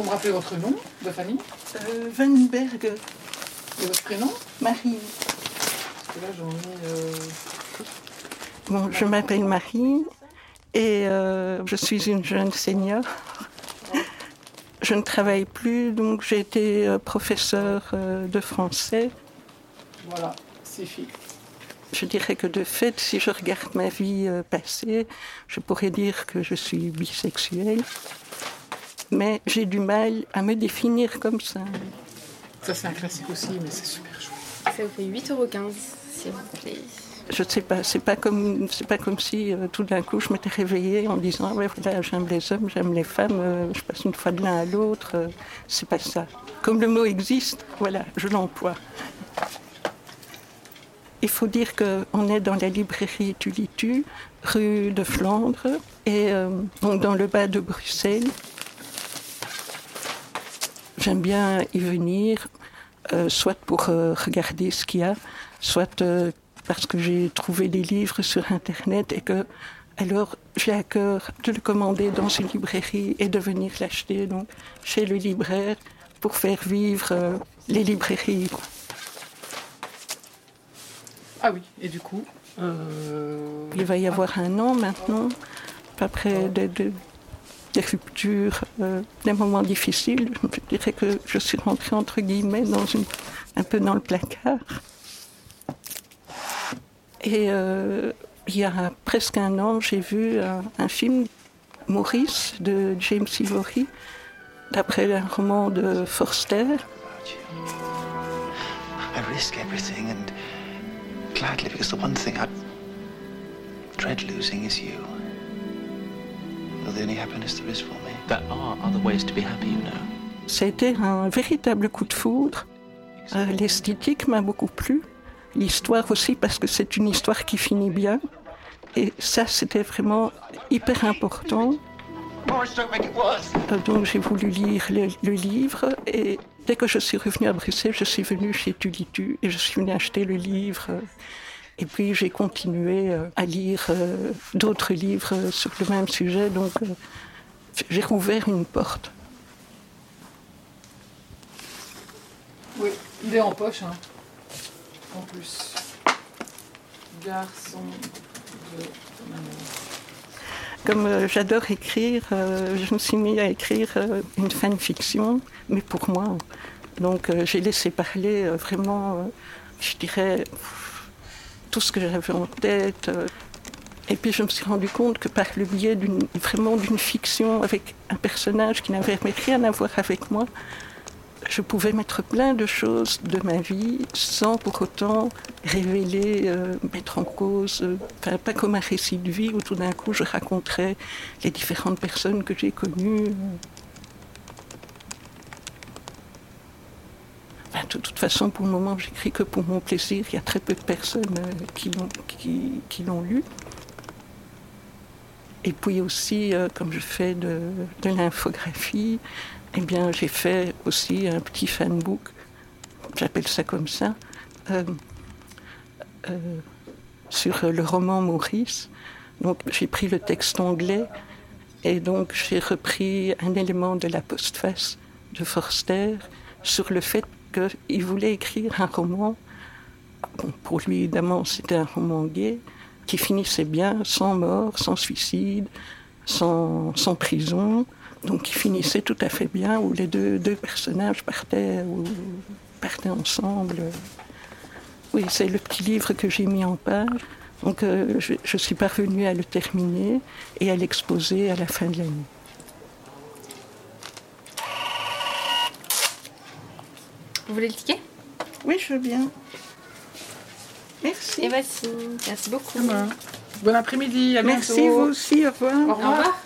Vous me rappelez votre nom de famille euh, Vanberg. Et votre prénom Marie. Parce que là, j'en ai. Euh... Bon, je m'appelle Marie et euh, je suis une jeune senior. Je ne travaille plus, donc j'ai été euh, professeur euh, de français. Voilà, c'est fait. Je dirais que de fait, si je regarde ma vie passée, je pourrais dire que je suis bisexuelle. Mais j'ai du mal à me définir comme ça. Ça, c'est un classique aussi, mais c'est super chouette. Ça vous fait 8,15€ s'il vous plaît. Je ne sais pas, c'est pas comme, c'est pas comme si euh, tout d'un coup je m'étais réveillée en disant ouais, voilà, j'aime les hommes, j'aime les femmes, euh, je passe une fois de l'un à l'autre. euh, c'est pas ça. Comme le mot existe, voilà, je l'emploie. Il faut dire qu'on est dans la librairie Tulitu, rue de Flandre, et euh, donc dans le bas de Bruxelles. J'aime bien y venir, euh, soit pour euh, regarder ce qu'il y a, soit euh, parce que j'ai trouvé des livres sur Internet et que alors j'ai à cœur de le commander dans une librairie et de venir l'acheter donc chez le libraire pour faire vivre les librairies. Ah oui, et du coup Il va y avoir un an maintenant, après des, des- des ruptures, euh, des moments difficiles. Je dirais que je suis rentrée entre guillemets dans un peu dans le placard. Et euh, il y a presque un an, j'ai vu un, un film, Maurice, de James Ivory, d'après un roman de Forster. I risk everything and gladly because the one thing I dread losing is you. Ça a été un véritable coup de foudre. Euh, L'esthétique m'a beaucoup plu. L'histoire aussi, parce que c'est une histoire qui finit bien. Et ça, c'était vraiment hyper important. Euh, donc j'ai voulu lire le, le livre et dès que je suis revenue à Bruxelles, je suis venue chez Tulitu et je suis venue acheter le livre. Et puis j'ai continué euh, à lire euh, d'autres livres euh, sur le même sujet. Donc j'ai rouvert une porte. Oui, il est en poche, hein. En plus. Garçon de. Comme euh, j'adore écrire, euh, je me suis mis à écrire euh, une fanfiction, mais pour moi. Donc j'ai laissé parler vraiment, je dirais, tout ce que j'avais en tête. euh. et puis je me suis rendu compte que par le biais d'une vraiment d'une fiction avec un personnage qui n'avait rien à voir avec moi, je pouvais mettre plein de choses de ma vie sans pour autant révéler, euh, mettre en cause, euh, enfin, pas comme un récit de vie où tout d'un coup je raconterais les différentes personnes que j'ai connues. De toute façon, pour le moment, j'écris que pour mon plaisir. Il y a très peu de personnes euh, qui l'ont qui, lu. Et puis aussi, euh, comme je fais de, l'infographie, eh bien, j'ai fait aussi un petit fanbook, j'appelle ça comme ça, euh, sur le roman Maurice. Donc, j'ai pris le texte anglais et donc j'ai repris un élément de la postface de Forster sur le fait qu'il voulait écrire un roman. Pour lui, évidemment, c'était un roman gay qui finissait bien, sans mort, sans suicide, sans, prison. Donc, qui finissait tout à fait bien, où les deux, personnages partaient, ensemble. Oui, c'est le petit livre que j'ai mis en page. Donc, euh, je suis parvenue à le terminer et à l'exposer à la fin de l'année. Vous voulez le ticket? Oui, je veux bien. Merci. Et voici. Merci beaucoup. Bon après-midi, à bientôt. Merci, vous aussi, au revoir. Au revoir.